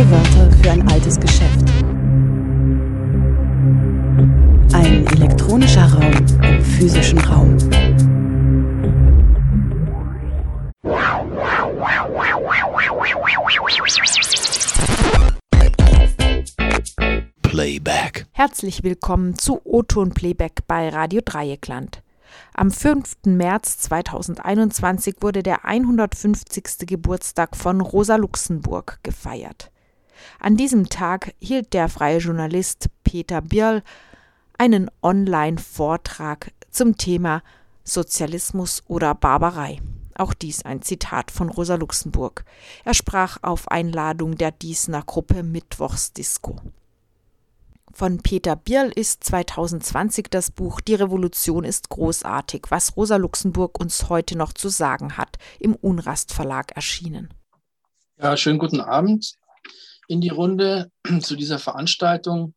Neue Wörter für ein altes Geschäft. Ein elektronischer Raum im physischen Raum. Playback. Herzlich willkommen zu O-Ton Playback bei Radio Dreieckland. Am 5. März 2021 wurde der 150. Geburtstag von Rosa Luxemburg gefeiert. An diesem Tag hielt der freie Journalist Peter Birl einen Online-Vortrag zum Thema Sozialismus oder Barbarei. Auch dies ein Zitat von Rosa Luxemburg. Er sprach auf Einladung der Diesner Gruppe Mittwochsdisco. Von Peter Bierl ist 2020 das Buch Die Revolution ist großartig, was Rosa Luxemburg uns heute noch zu sagen hat, im Unrast Verlag erschienen. Ja, schönen guten Abend in die Runde zu dieser Veranstaltung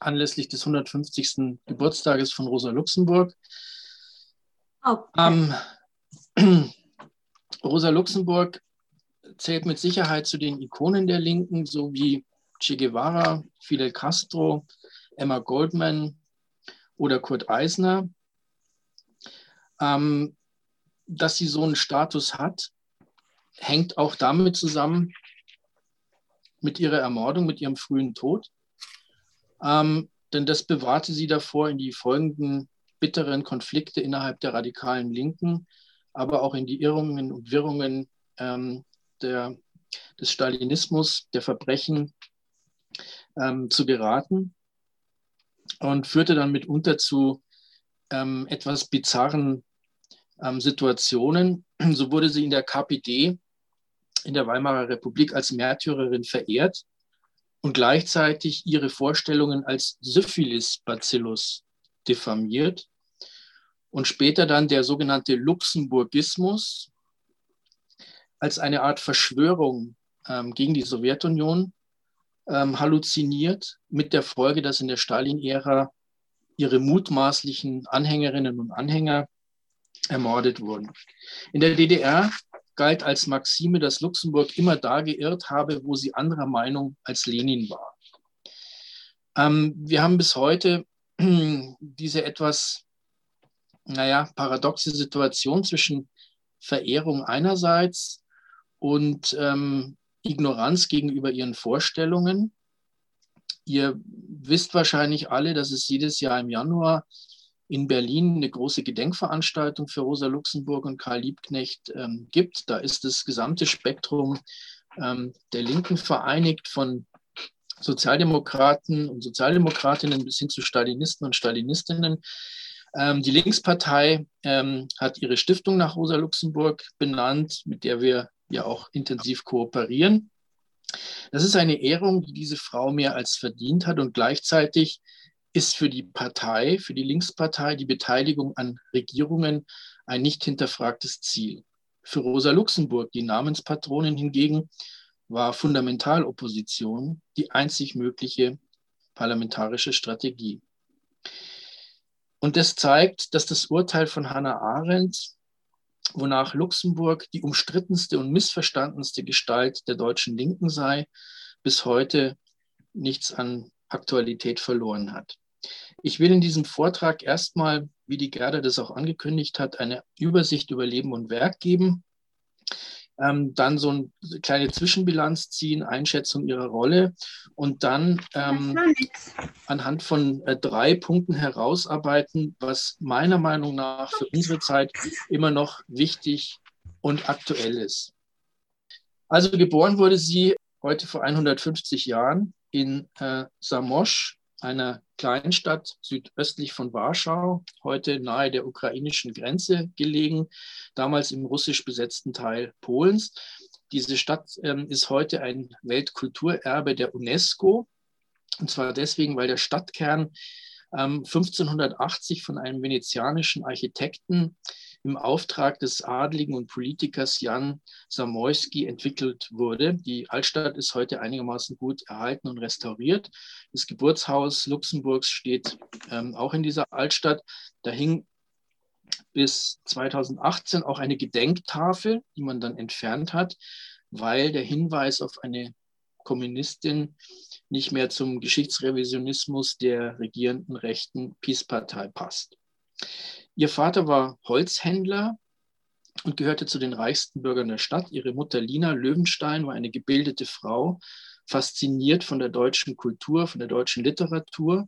anlässlich des 150. Geburtstages von Rosa Luxemburg. Okay. Ähm, Rosa Luxemburg zählt mit Sicherheit zu den Ikonen der Linken, so wie Che Guevara, Fidel Castro, Emma Goldman oder Kurt Eisner. Ähm, dass sie so einen Status hat, hängt auch damit zusammen, mit ihrer Ermordung, mit ihrem frühen Tod. Ähm, denn das bewahrte sie davor, in die folgenden bitteren Konflikte innerhalb der radikalen Linken, aber auch in die Irrungen und Wirrungen ähm, der, des Stalinismus, der Verbrechen ähm, zu geraten und führte dann mitunter zu ähm, etwas bizarren ähm, Situationen. So wurde sie in der KPD in der Weimarer Republik als Märtyrerin verehrt und gleichzeitig ihre Vorstellungen als Syphilis-Bacillus diffamiert und später dann der sogenannte Luxemburgismus als eine Art Verschwörung ähm, gegen die Sowjetunion ähm, halluziniert, mit der Folge, dass in der Stalin-Ära ihre mutmaßlichen Anhängerinnen und Anhänger ermordet wurden. In der DDR galt als Maxime, dass Luxemburg immer da geirrt habe, wo sie anderer Meinung als Lenin war. Ähm, wir haben bis heute diese etwas, naja, paradoxe Situation zwischen Verehrung einerseits und ähm, Ignoranz gegenüber ihren Vorstellungen. Ihr wisst wahrscheinlich alle, dass es jedes Jahr im Januar in Berlin eine große Gedenkveranstaltung für Rosa Luxemburg und Karl Liebknecht ähm, gibt. Da ist das gesamte Spektrum ähm, der Linken vereinigt, von Sozialdemokraten und Sozialdemokratinnen bis hin zu Stalinisten und Stalinistinnen. Ähm, die Linkspartei ähm, hat ihre Stiftung nach Rosa Luxemburg benannt, mit der wir ja auch intensiv kooperieren. Das ist eine Ehrung, die diese Frau mehr als verdient hat und gleichzeitig ist für die Partei, für die Linkspartei, die Beteiligung an Regierungen ein nicht hinterfragtes Ziel. Für Rosa Luxemburg, die Namenspatronin hingegen, war Fundamentalopposition die einzig mögliche parlamentarische Strategie. Und das zeigt, dass das Urteil von Hannah Arendt, wonach Luxemburg die umstrittenste und missverstandenste Gestalt der deutschen Linken sei, bis heute nichts an Aktualität verloren hat. Ich will in diesem Vortrag erstmal, wie die Gerda das auch angekündigt hat, eine Übersicht über Leben und Werk geben, ähm, dann so eine kleine Zwischenbilanz ziehen, Einschätzung ihrer Rolle und dann ähm, anhand von äh, drei Punkten herausarbeiten, was meiner Meinung nach für unsere Zeit immer noch wichtig und aktuell ist. Also geboren wurde sie heute vor 150 Jahren in äh, Samosch, einer Kleinstadt südöstlich von Warschau, heute nahe der ukrainischen Grenze gelegen, damals im russisch besetzten Teil Polens. Diese Stadt ähm, ist heute ein Weltkulturerbe der UNESCO. Und zwar deswegen, weil der Stadtkern ähm, 1580 von einem venezianischen Architekten im Auftrag des Adligen und Politikers Jan Samoyski entwickelt wurde. Die Altstadt ist heute einigermaßen gut erhalten und restauriert. Das Geburtshaus Luxemburgs steht ähm, auch in dieser Altstadt. Da hing bis 2018 auch eine Gedenktafel, die man dann entfernt hat, weil der Hinweis auf eine Kommunistin nicht mehr zum Geschichtsrevisionismus der regierenden rechten Peace-Partei passt. Ihr Vater war Holzhändler und gehörte zu den reichsten Bürgern der Stadt. Ihre Mutter Lina Löwenstein war eine gebildete Frau, fasziniert von der deutschen Kultur, von der deutschen Literatur.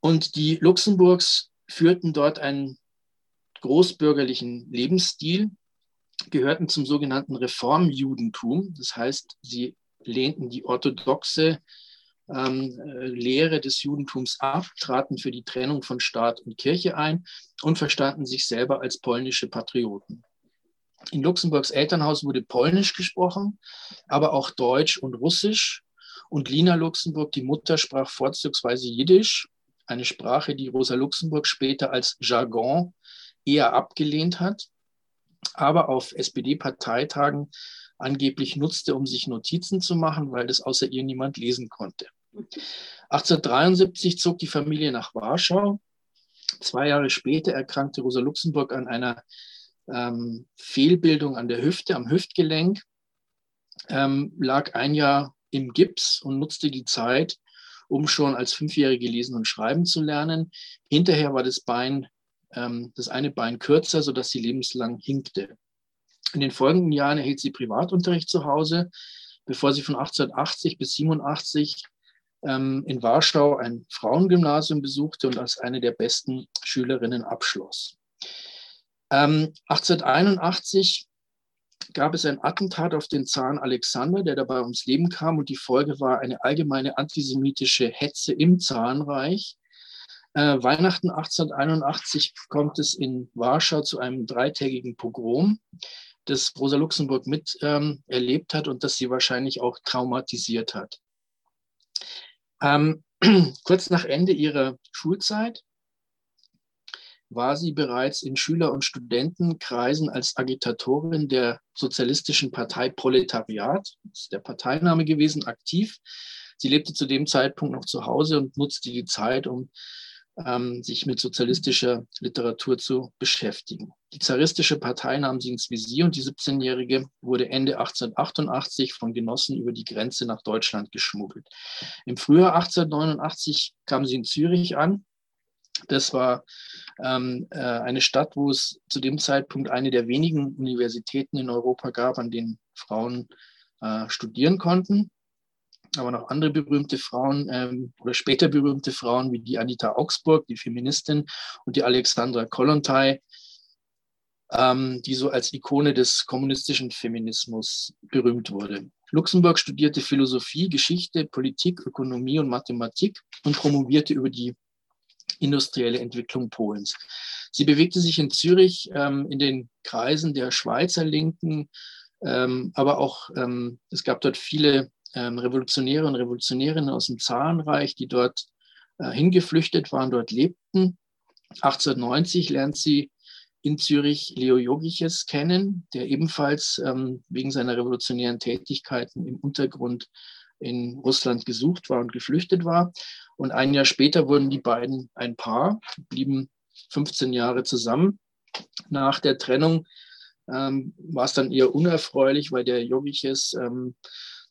Und die Luxemburgs führten dort einen großbürgerlichen Lebensstil, gehörten zum sogenannten Reformjudentum. Das heißt, sie lehnten die orthodoxe ähm, äh, Lehre des Judentums ab, traten für die Trennung von Staat und Kirche ein und verstanden sich selber als polnische Patrioten. In Luxemburgs Elternhaus wurde Polnisch gesprochen, aber auch Deutsch und Russisch. Und Lina Luxemburg, die Mutter, sprach vorzugsweise Jiddisch, eine Sprache, die Rosa Luxemburg später als Jargon eher abgelehnt hat, aber auf SPD-Parteitagen angeblich nutzte, um sich Notizen zu machen, weil das außer ihr niemand lesen konnte. 1873 zog die Familie nach Warschau. Zwei Jahre später erkrankte Rosa Luxemburg an einer ähm, Fehlbildung an der Hüfte, am Hüftgelenk, ähm, lag ein Jahr im Gips und nutzte die Zeit, um schon als Fünfjährige lesen und schreiben zu lernen. Hinterher war das Bein, ähm, das eine Bein kürzer, sodass sie lebenslang hinkte. In den folgenden Jahren erhielt sie Privatunterricht zu Hause, bevor sie von 1880 bis 87 ähm, in Warschau ein Frauengymnasium besuchte und als eine der besten Schülerinnen abschloss. Ähm, 1881 gab es ein Attentat auf den Zaren Alexander, der dabei ums Leben kam und die Folge war eine allgemeine antisemitische Hetze im Zarenreich. Äh, Weihnachten 1881 kommt es in Warschau zu einem dreitägigen Pogrom das Rosa Luxemburg miterlebt ähm, hat und das sie wahrscheinlich auch traumatisiert hat. Ähm, kurz nach Ende ihrer Schulzeit war sie bereits in Schüler- und Studentenkreisen als Agitatorin der Sozialistischen Partei Proletariat, das ist der Parteiname gewesen, aktiv. Sie lebte zu dem Zeitpunkt noch zu Hause und nutzte die Zeit, um ähm, sich mit sozialistischer Literatur zu beschäftigen. Die zaristische Partei nahm sie ins Visier und die 17-Jährige wurde Ende 1888 von Genossen über die Grenze nach Deutschland geschmuggelt. Im Frühjahr 1889 kam sie in Zürich an. Das war ähm, äh, eine Stadt, wo es zu dem Zeitpunkt eine der wenigen Universitäten in Europa gab, an denen Frauen äh, studieren konnten aber noch andere berühmte Frauen ähm, oder später berühmte Frauen wie die Anita Augsburg, die Feministin, und die Alexandra Kollontai, ähm, die so als Ikone des kommunistischen Feminismus berühmt wurde. Luxemburg studierte Philosophie, Geschichte, Politik, Ökonomie und Mathematik und promovierte über die industrielle Entwicklung Polens. Sie bewegte sich in Zürich ähm, in den Kreisen der Schweizer Linken, ähm, aber auch ähm, es gab dort viele ähm, Revolutionäre und Revolutionärinnen aus dem Zarenreich, die dort äh, hingeflüchtet waren, dort lebten. 1890 lernt sie in Zürich Leo Jogiches kennen, der ebenfalls ähm, wegen seiner revolutionären Tätigkeiten im Untergrund in Russland gesucht war und geflüchtet war. Und ein Jahr später wurden die beiden ein Paar, blieben 15 Jahre zusammen. Nach der Trennung ähm, war es dann eher unerfreulich, weil der Jogiches ähm,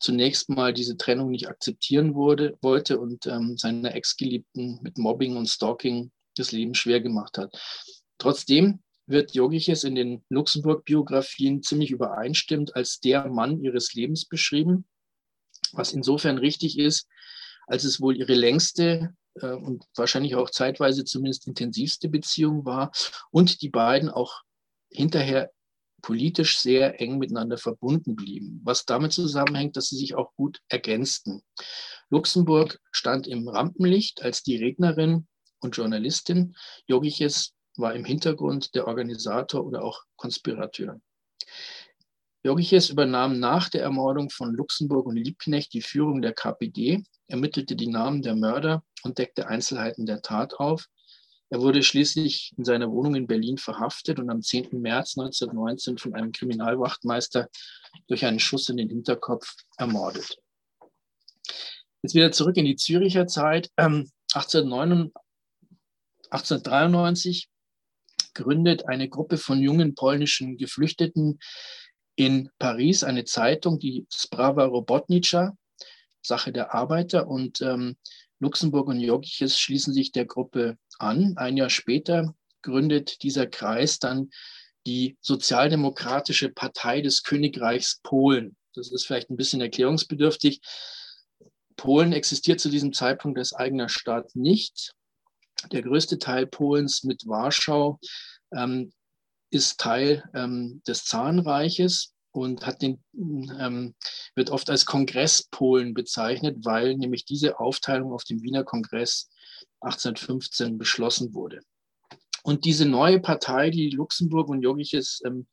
zunächst mal diese Trennung nicht akzeptieren wurde, wollte und ähm, seiner Ex-Geliebten mit Mobbing und Stalking das Leben schwer gemacht hat. Trotzdem wird Jogiches in den Luxemburg-Biografien ziemlich übereinstimmend als der Mann ihres Lebens beschrieben, was insofern richtig ist, als es wohl ihre längste äh, und wahrscheinlich auch zeitweise zumindest intensivste Beziehung war und die beiden auch hinterher politisch sehr eng miteinander verbunden blieben, was damit zusammenhängt, dass sie sich auch gut ergänzten. Luxemburg stand im Rampenlicht als die Rednerin und Journalistin. Jogiches war im Hintergrund der Organisator oder auch Konspirateur. Jogiches übernahm nach der Ermordung von Luxemburg und Liebknecht die Führung der KPD, ermittelte die Namen der Mörder und deckte Einzelheiten der Tat auf. Er wurde schließlich in seiner Wohnung in Berlin verhaftet und am 10. März 1919 von einem Kriminalwachtmeister durch einen Schuss in den Hinterkopf ermordet. Jetzt wieder zurück in die Züricher Zeit. 1893 ähm, gründet eine Gruppe von jungen polnischen Geflüchteten in Paris eine Zeitung, die Sprava Robotnica, Sache der Arbeiter. Und ähm, Luxemburg und Jogiches schließen sich der Gruppe an. Ein Jahr später gründet dieser Kreis dann die Sozialdemokratische Partei des Königreichs Polen. Das ist vielleicht ein bisschen erklärungsbedürftig. Polen existiert zu diesem Zeitpunkt als eigener Staat nicht. Der größte Teil Polens mit Warschau ähm, ist Teil ähm, des Zarenreiches und den, ähm, wird oft als Kongress Polen bezeichnet, weil nämlich diese Aufteilung auf dem Wiener Kongress 1815 beschlossen wurde. Und diese neue Partei, die Luxemburg und Jogiches ähm,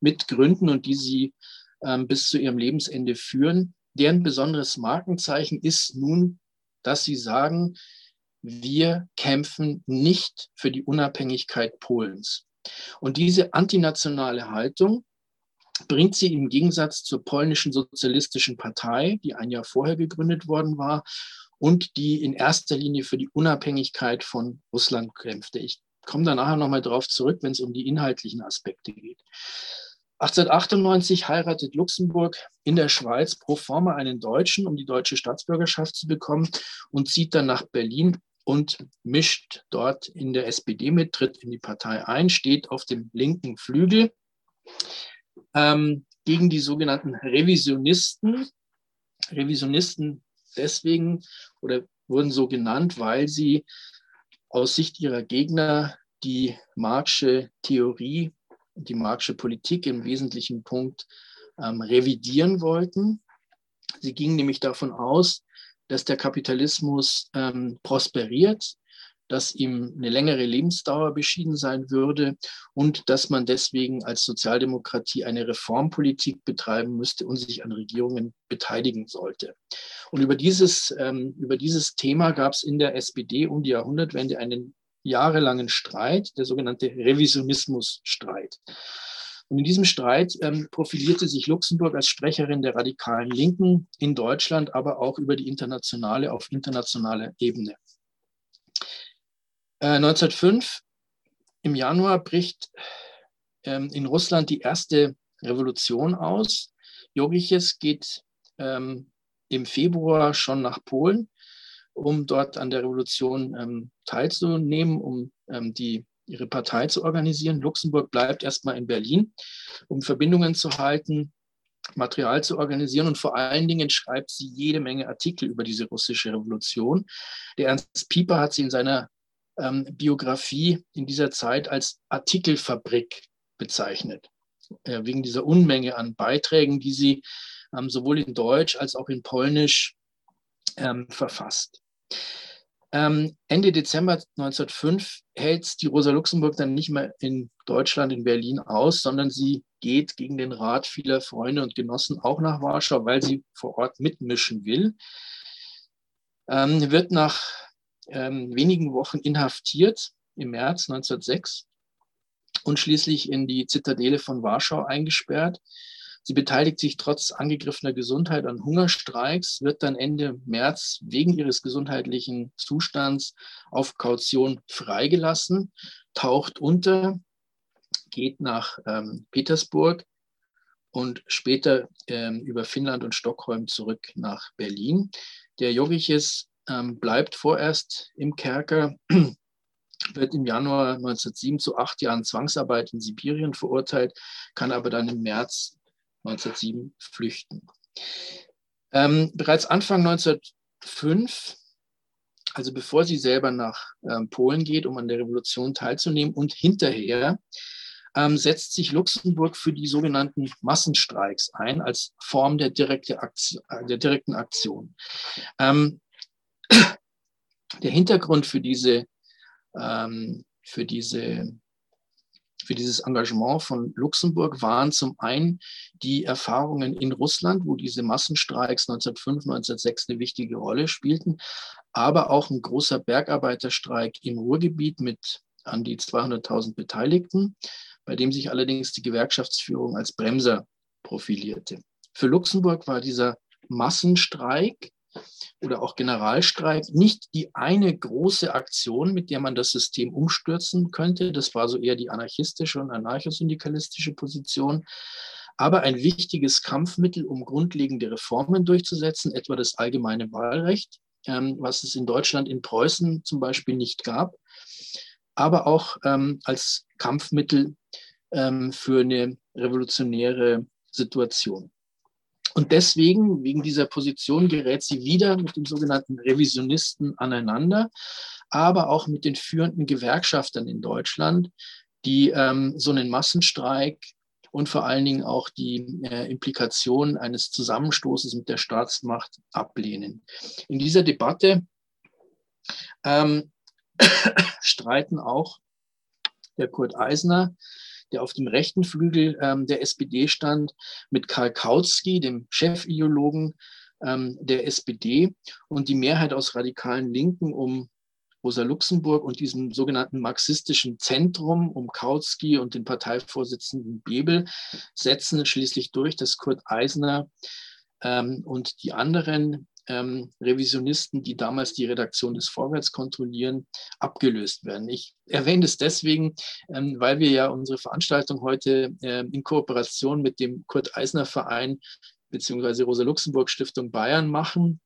mitgründen und die sie ähm, bis zu ihrem Lebensende führen, deren besonderes Markenzeichen ist nun, dass sie sagen, wir kämpfen nicht für die Unabhängigkeit Polens. Und diese antinationale Haltung bringt sie im Gegensatz zur polnischen sozialistischen Partei, die ein Jahr vorher gegründet worden war und die in erster Linie für die Unabhängigkeit von Russland kämpfte. Ich komme da nachher nochmal drauf zurück, wenn es um die inhaltlichen Aspekte geht. 1898 heiratet Luxemburg in der Schweiz pro forma einen Deutschen, um die deutsche Staatsbürgerschaft zu bekommen und zieht dann nach Berlin und mischt dort in der SPD mit, tritt in die Partei ein, steht auf dem linken Flügel ähm, gegen die sogenannten Revisionisten. Revisionisten deswegen oder wurden so genannt, weil sie aus Sicht ihrer Gegner die Marxische Theorie, die Marxische Politik im wesentlichen Punkt ähm, revidieren wollten. Sie gingen nämlich davon aus, dass der Kapitalismus ähm, prosperiert, dass ihm eine längere Lebensdauer beschieden sein würde und dass man deswegen als Sozialdemokratie eine Reformpolitik betreiben müsste und sich an Regierungen beteiligen sollte. Und über dieses, ähm, über dieses Thema gab es in der SPD um die Jahrhundertwende einen jahrelangen Streit, der sogenannte Revisionismusstreit. Und in diesem Streit ähm, profilierte sich Luxemburg als Sprecherin der radikalen Linken in Deutschland, aber auch über die internationale, auf internationaler Ebene. Äh, 1905 im Januar bricht ähm, in Russland die erste Revolution aus. Jogiches geht ähm, im Februar schon nach Polen, um dort an der Revolution ähm, teilzunehmen, um ähm, die ihre Partei zu organisieren. Luxemburg bleibt erstmal in Berlin, um Verbindungen zu halten, Material zu organisieren und vor allen Dingen schreibt sie jede Menge Artikel über diese russische Revolution. Der Ernst Pieper hat sie in seiner ähm, Biografie in dieser Zeit als Artikelfabrik bezeichnet, äh, wegen dieser Unmenge an Beiträgen, die sie ähm, sowohl in Deutsch als auch in Polnisch ähm, verfasst. Ähm, Ende Dezember 1905 hält die Rosa Luxemburg dann nicht mehr in Deutschland, in Berlin aus, sondern sie geht gegen den Rat vieler Freunde und Genossen auch nach Warschau, weil sie vor Ort mitmischen will. Ähm, wird nach ähm, wenigen Wochen inhaftiert im März 1906 und schließlich in die Zitadelle von Warschau eingesperrt. Sie beteiligt sich trotz angegriffener Gesundheit an Hungerstreiks, wird dann Ende März wegen ihres gesundheitlichen Zustands auf Kaution freigelassen, taucht unter, geht nach ähm, Petersburg und später ähm, über Finnland und Stockholm zurück nach Berlin. Der Jogiches ähm, bleibt vorerst im Kerker, wird im Januar 1907 zu acht Jahren Zwangsarbeit in Sibirien verurteilt, kann aber dann im März 1907 flüchten. Ähm, bereits Anfang 1905, also bevor sie selber nach ähm, Polen geht, um an der Revolution teilzunehmen und hinterher, ähm, setzt sich Luxemburg für die sogenannten Massenstreiks ein als Form der, direkte Aktion, der direkten Aktion. Ähm, der Hintergrund für diese, ähm, für diese für dieses Engagement von Luxemburg waren zum einen die Erfahrungen in Russland, wo diese Massenstreiks 1905, 1906 eine wichtige Rolle spielten, aber auch ein großer Bergarbeiterstreik im Ruhrgebiet mit an die 200.000 Beteiligten, bei dem sich allerdings die Gewerkschaftsführung als Bremser profilierte. Für Luxemburg war dieser Massenstreik oder auch Generalstreik nicht die eine große Aktion, mit der man das System umstürzen könnte. Das war so eher die anarchistische und anarchosyndikalistische Position. aber ein wichtiges Kampfmittel, um grundlegende Reformen durchzusetzen, etwa das allgemeine Wahlrecht, ähm, was es in Deutschland, in Preußen zum Beispiel nicht gab, aber auch ähm, als Kampfmittel ähm, für eine revolutionäre Situation. Und deswegen, wegen dieser Position, gerät sie wieder mit dem sogenannten Revisionisten aneinander, aber auch mit den führenden Gewerkschaftern in Deutschland, die ähm, so einen Massenstreik und vor allen Dingen auch die äh, Implikation eines Zusammenstoßes mit der Staatsmacht ablehnen. In dieser Debatte ähm, streiten auch der Kurt Eisner, der auf dem rechten Flügel ähm, der SPD stand, mit Karl Kautsky, dem Chefideologen ähm, der SPD, und die Mehrheit aus radikalen Linken um Rosa Luxemburg und diesem sogenannten marxistischen Zentrum um Kautsky und den Parteivorsitzenden Bebel setzen schließlich durch, dass Kurt Eisner ähm, und die anderen ähm, Revisionisten, die damals die Redaktion des Vorwärts kontrollieren, abgelöst werden. Ich erwähne das deswegen, ähm, weil wir ja unsere Veranstaltung heute äh, in Kooperation mit dem Kurt Eisner Verein bzw. Rosa Luxemburg Stiftung Bayern machen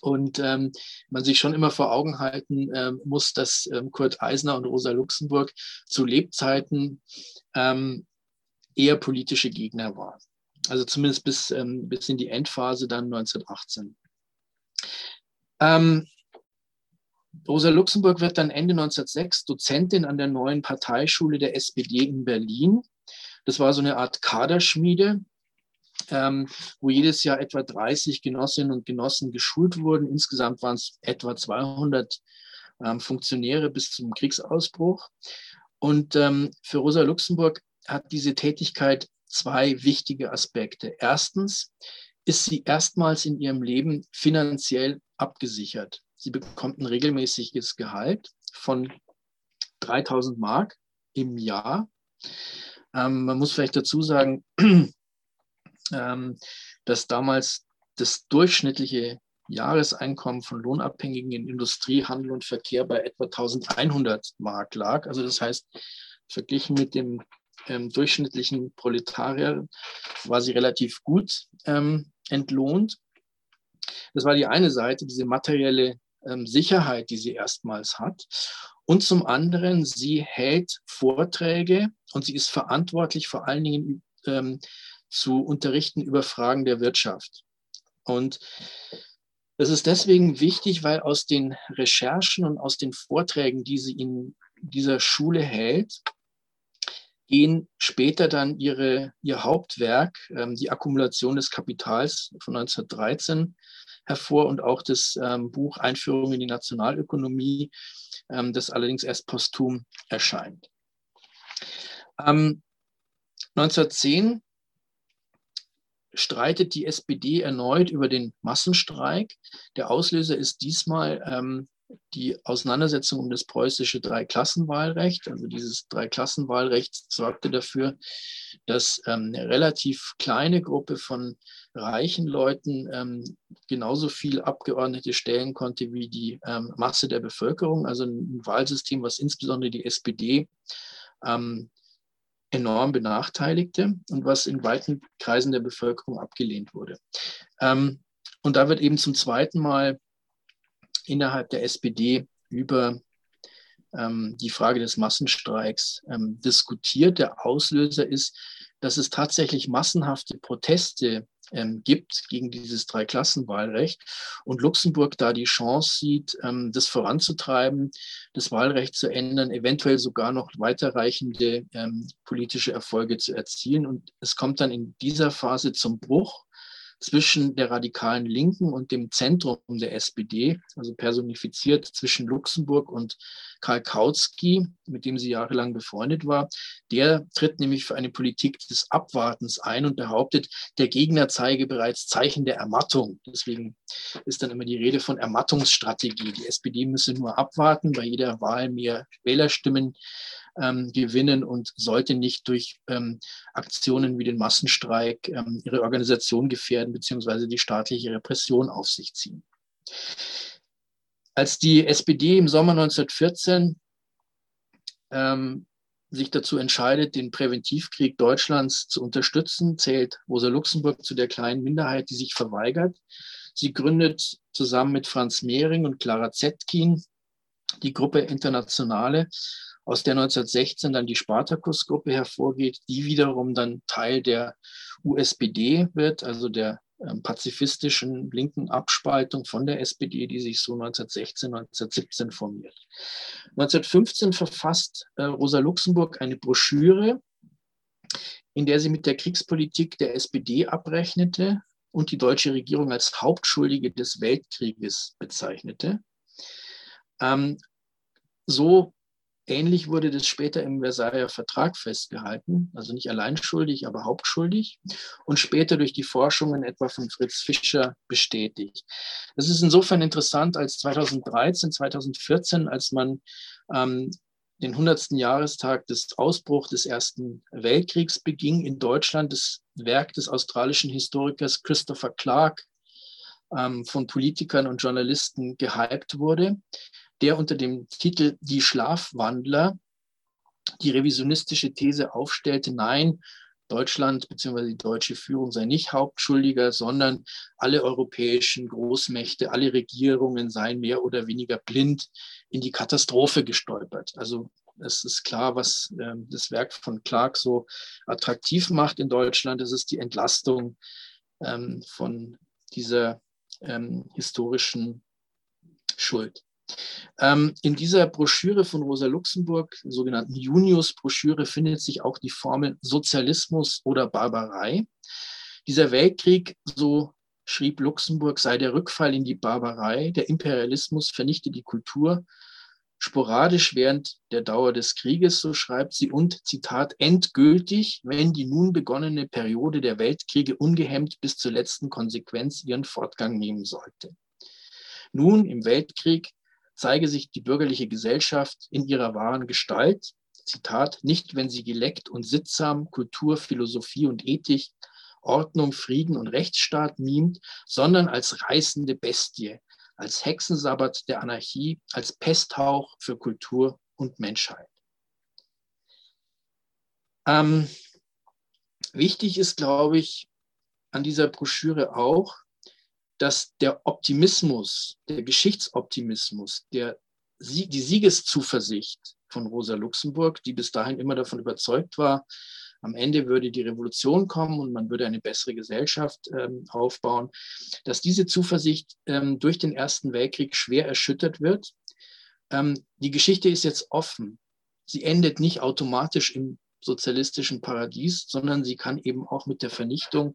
und ähm, man sich schon immer vor Augen halten ähm, muss, dass ähm, Kurt Eisner und Rosa Luxemburg zu Lebzeiten ähm, eher politische Gegner waren. Also zumindest bis, ähm, bis in die Endphase dann 1918. Ähm, Rosa Luxemburg wird dann Ende 1906 Dozentin an der neuen Parteischule der SPD in Berlin. Das war so eine Art Kaderschmiede, ähm, wo jedes Jahr etwa 30 Genossinnen und Genossen geschult wurden. Insgesamt waren es etwa 200 ähm, Funktionäre bis zum Kriegsausbruch. Und ähm, für Rosa Luxemburg hat diese Tätigkeit zwei wichtige Aspekte. Erstens ist sie erstmals in ihrem Leben finanziell abgesichert. Sie bekommt ein regelmäßiges Gehalt von 3000 Mark im Jahr. Ähm, man muss vielleicht dazu sagen, ähm, dass damals das durchschnittliche Jahreseinkommen von Lohnabhängigen in Industrie, Handel und Verkehr bei etwa 1100 Mark lag. Also das heißt, verglichen mit dem ähm, durchschnittlichen Proletarier war sie relativ gut ähm, entlohnt. Das war die eine Seite, diese materielle ähm, Sicherheit, die sie erstmals hat. Und zum anderen, sie hält Vorträge und sie ist verantwortlich vor allen Dingen ähm, zu unterrichten über Fragen der Wirtschaft. Und das ist deswegen wichtig, weil aus den Recherchen und aus den Vorträgen, die sie in dieser Schule hält, gehen später dann ihre, ihr Hauptwerk, ähm, die Akkumulation des Kapitals von 1913, hervor und auch das ähm, Buch Einführung in die Nationalökonomie, ähm, das allerdings erst posthum erscheint. 1910 streitet die SPD erneut über den Massenstreik. Der Auslöser ist diesmal ähm, die Auseinandersetzung um das preußische Dreiklassenwahlrecht. Also dieses Dreiklassenwahlrecht sorgte dafür, dass ähm, eine relativ kleine Gruppe von reichen Leuten ähm, genauso viel Abgeordnete stellen konnte wie die ähm, Masse der Bevölkerung. Also ein Wahlsystem, was insbesondere die SPD ähm, enorm benachteiligte und was in weiten Kreisen der Bevölkerung abgelehnt wurde. Ähm, und da wird eben zum zweiten Mal innerhalb der SPD über ähm, die Frage des Massenstreiks ähm, diskutiert. Der Auslöser ist, dass es tatsächlich massenhafte Proteste ähm, gibt gegen dieses Dreiklassenwahlrecht und Luxemburg da die Chance sieht, ähm, das voranzutreiben, das Wahlrecht zu ändern, eventuell sogar noch weiterreichende ähm, politische Erfolge zu erzielen. Und es kommt dann in dieser Phase zum Bruch zwischen der radikalen Linken und dem Zentrum der SPD, also personifiziert zwischen Luxemburg und Karl Kautsky, mit dem sie jahrelang befreundet war. Der tritt nämlich für eine Politik des Abwartens ein und behauptet, der Gegner zeige bereits Zeichen der Ermattung. Deswegen ist dann immer die Rede von Ermattungsstrategie. Die SPD müsse nur abwarten, bei jeder Wahl mehr Wählerstimmen ähm, gewinnen und sollte nicht durch ähm, Aktionen wie den Massenstreik ähm, ihre Organisation gefährden beziehungsweise die staatliche Repression auf sich ziehen. Als die SPD im Sommer 1914 ähm, sich dazu entscheidet, den Präventivkrieg Deutschlands zu unterstützen, zählt Rosa Luxemburg zu der kleinen Minderheit, die sich verweigert. Sie gründet zusammen mit Franz Mehring und Clara Zetkin die Gruppe Internationale, aus der 1916 dann die Spartakus-Gruppe hervorgeht, die wiederum dann Teil der USPD wird, also der ähm, pazifistischen linken Abspaltung von der SPD, die sich so 1916, 1917 formiert. 1915 verfasst äh, Rosa Luxemburg eine Broschüre, in der sie mit der Kriegspolitik der SPD abrechnete und die deutsche Regierung als Hauptschuldige des Weltkrieges bezeichnete. Ähm, so Ähnlich wurde das später im Versailler Vertrag festgehalten, also nicht allein schuldig, aber hauptschuldig und später durch die Forschungen etwa von Fritz Fischer bestätigt. Das ist insofern interessant, als 2013, 2014, als man ähm, den 100. Jahrestag des Ausbruchs des Ersten Weltkriegs beging in Deutschland, das Werk des australischen Historikers Christopher Clark ähm, von Politikern und Journalisten gehypt wurde der unter dem Titel Die Schlafwandler die revisionistische These aufstellte, nein, Deutschland bzw. die deutsche Führung sei nicht Hauptschuldiger, sondern alle europäischen Großmächte, alle Regierungen seien mehr oder weniger blind in die Katastrophe gestolpert. Also es ist klar, was äh, das Werk von Clark so attraktiv macht in Deutschland. Es ist die Entlastung ähm, von dieser ähm, historischen Schuld. Ähm, in dieser Broschüre von Rosa Luxemburg, sogenannten Junius-Broschüre, findet sich auch die Formel Sozialismus oder Barbarei. Dieser Weltkrieg, so schrieb Luxemburg, sei der Rückfall in die Barbarei. Der Imperialismus vernichte die Kultur sporadisch während der Dauer des Krieges, so schreibt sie, und Zitat, endgültig, wenn die nun begonnene Periode der Weltkriege ungehemmt bis zur letzten Konsequenz ihren Fortgang nehmen sollte. Nun im Weltkrieg zeige sich die bürgerliche Gesellschaft in ihrer wahren Gestalt. Zitat, nicht wenn sie geleckt und sittsam Kultur, Philosophie und Ethik, Ordnung, Frieden und Rechtsstaat mimt, sondern als reißende Bestie, als Hexensabbat der Anarchie, als Pesthauch für Kultur und Menschheit. Ähm, wichtig ist, glaube ich, an dieser Broschüre auch, dass der Optimismus, der Geschichtsoptimismus, der, die Siegeszuversicht von Rosa Luxemburg, die bis dahin immer davon überzeugt war, am Ende würde die Revolution kommen und man würde eine bessere Gesellschaft ähm, aufbauen, dass diese Zuversicht ähm, durch den Ersten Weltkrieg schwer erschüttert wird. Ähm, die Geschichte ist jetzt offen. Sie endet nicht automatisch im sozialistischen Paradies, sondern sie kann eben auch mit der Vernichtung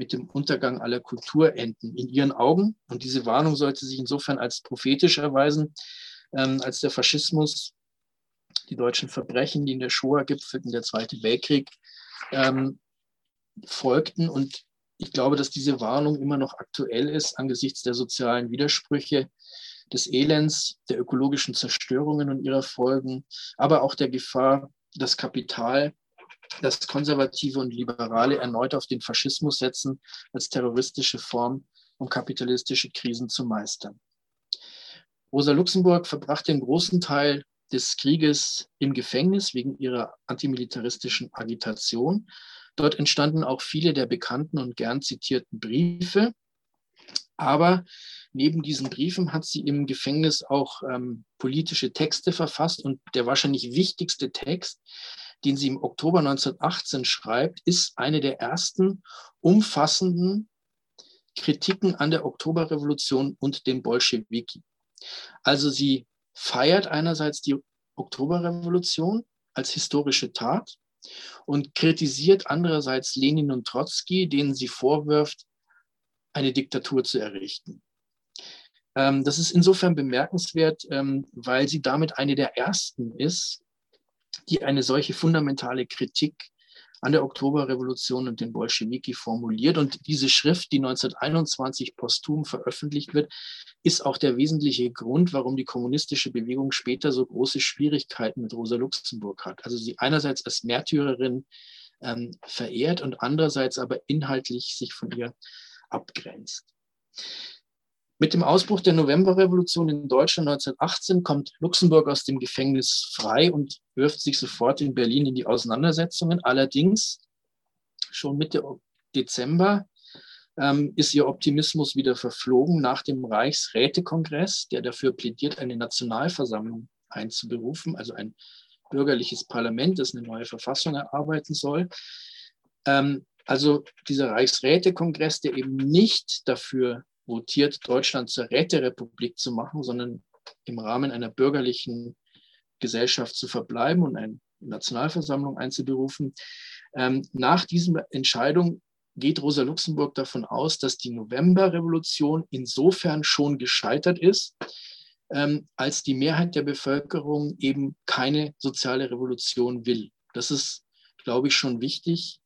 mit dem Untergang aller Kulturenden in ihren Augen. Und diese Warnung sollte sich insofern als prophetisch erweisen, ähm, als der Faschismus, die deutschen Verbrechen, die in der Shoah gipfelten, der Zweite Weltkrieg, ähm, folgten. Und ich glaube, dass diese Warnung immer noch aktuell ist angesichts der sozialen Widersprüche, des Elends, der ökologischen Zerstörungen und ihrer Folgen, aber auch der Gefahr, dass Kapital dass Konservative und Liberale erneut auf den Faschismus setzen als terroristische Form, um kapitalistische Krisen zu meistern. Rosa Luxemburg verbrachte den großen Teil des Krieges im Gefängnis wegen ihrer antimilitaristischen Agitation. Dort entstanden auch viele der bekannten und gern zitierten Briefe. Aber neben diesen Briefen hat sie im Gefängnis auch ähm, politische Texte verfasst. Und der wahrscheinlich wichtigste Text den sie im Oktober 1918 schreibt, ist eine der ersten umfassenden Kritiken an der Oktoberrevolution und den Bolschewiki. Also sie feiert einerseits die Oktoberrevolution als historische Tat und kritisiert andererseits Lenin und Trotzki, denen sie vorwirft, eine Diktatur zu errichten. Ähm, das ist insofern bemerkenswert, ähm, weil sie damit eine der ersten ist, die eine solche fundamentale Kritik an der Oktoberrevolution und den Bolschewiki formuliert. Und diese Schrift, die 1921 posthum veröffentlicht wird, ist auch der wesentliche Grund, warum die kommunistische Bewegung später so große Schwierigkeiten mit Rosa Luxemburg hat. Also sie einerseits als Märtyrerin ähm, verehrt und andererseits aber inhaltlich sich von ihr abgrenzt. Mit dem Ausbruch der Novemberrevolution in Deutschland 1918 kommt Luxemburg aus dem Gefängnis frei und wirft sich sofort in Berlin in die Auseinandersetzungen. Allerdings schon Mitte Dezember ähm, ist ihr Optimismus wieder verflogen nach dem Reichsrätekongress, der dafür plädiert, eine Nationalversammlung einzuberufen, also ein bürgerliches Parlament, das eine neue Verfassung erarbeiten soll. Ähm, also dieser Reichsrätekongress, der eben nicht dafür votiert, Deutschland zur Räterepublik zu machen, sondern im Rahmen einer bürgerlichen Gesellschaft zu verbleiben und eine Nationalversammlung einzuberufen. Ähm, nach dieser Entscheidung geht Rosa Luxemburg davon aus, dass die Novemberrevolution insofern schon gescheitert ist, ähm, als die Mehrheit der Bevölkerung eben keine soziale Revolution will. Das ist, glaube ich, schon wichtig,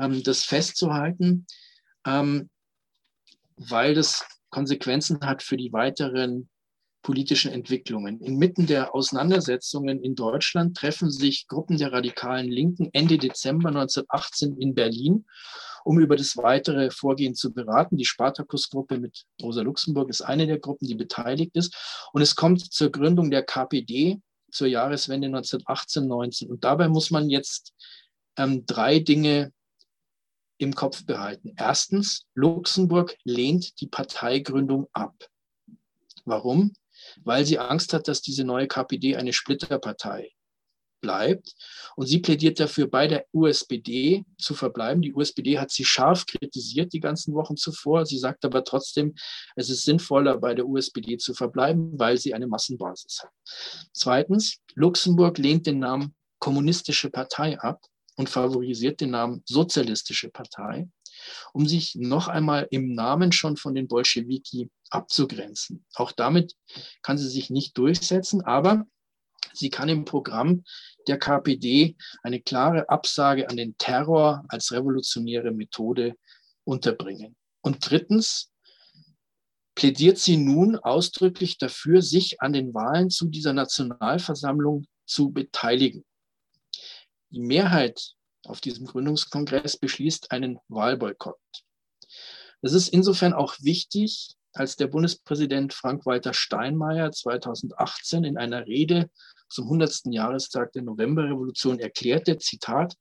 ähm, das festzuhalten, ähm, weil das Konsequenzen hat für die weiteren politischen Entwicklungen. Inmitten der Auseinandersetzungen in Deutschland treffen sich Gruppen der radikalen Linken Ende Dezember 1918 in Berlin, um über das weitere Vorgehen zu beraten. Die Spartakus-Gruppe mit Rosa Luxemburg ist eine der Gruppen, die beteiligt ist. Und es kommt zur Gründung der KPD zur Jahreswende 1918-19. Und dabei muss man jetzt ähm, drei Dinge im Kopf behalten. Erstens, Luxemburg lehnt die Parteigründung ab. Warum? Weil sie Angst hat, dass diese neue KPD eine Splitterpartei bleibt. Und sie plädiert dafür, bei der USPD zu verbleiben. Die USPD hat sie scharf kritisiert die ganzen Wochen zuvor. Sie sagt aber trotzdem, es ist sinnvoller, bei der USPD zu verbleiben, weil sie eine Massenbasis hat. Zweitens, Luxemburg lehnt den Namen Kommunistische Partei ab und favorisiert den Namen Sozialistische Partei, um sich noch einmal im Namen schon von den Bolschewiki abzugrenzen. Auch damit kann sie sich nicht durchsetzen, aber sie kann im Programm der KPD eine klare Absage an den Terror als revolutionäre Methode unterbringen. Und drittens plädiert sie nun ausdrücklich dafür, sich an den Wahlen zu dieser Nationalversammlung zu beteiligen. Die Mehrheit auf diesem Gründungskongress beschließt einen Wahlboykott. Das ist insofern auch wichtig, als der Bundespräsident Frank-Walter Steinmeier 2018 in einer Rede zum 100. Jahrestag der Novemberrevolution erklärte, Zitat,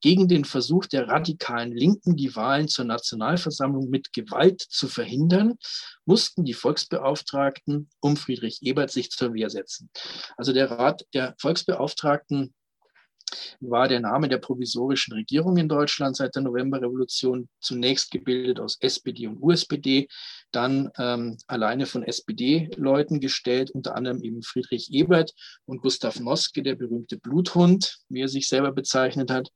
gegen den Versuch der radikalen Linken, die Wahlen zur Nationalversammlung mit Gewalt zu verhindern, mussten die Volksbeauftragten um Friedrich Ebert sich zur Wehr setzen. Also der Rat der Volksbeauftragten war der Name der provisorischen Regierung in Deutschland seit der Novemberrevolution zunächst gebildet aus SPD und USPD, dann ähm, alleine von SPD-Leuten gestellt, unter anderem eben Friedrich Ebert und Gustav Noske, der berühmte Bluthund, wie er sich selber bezeichnet hat.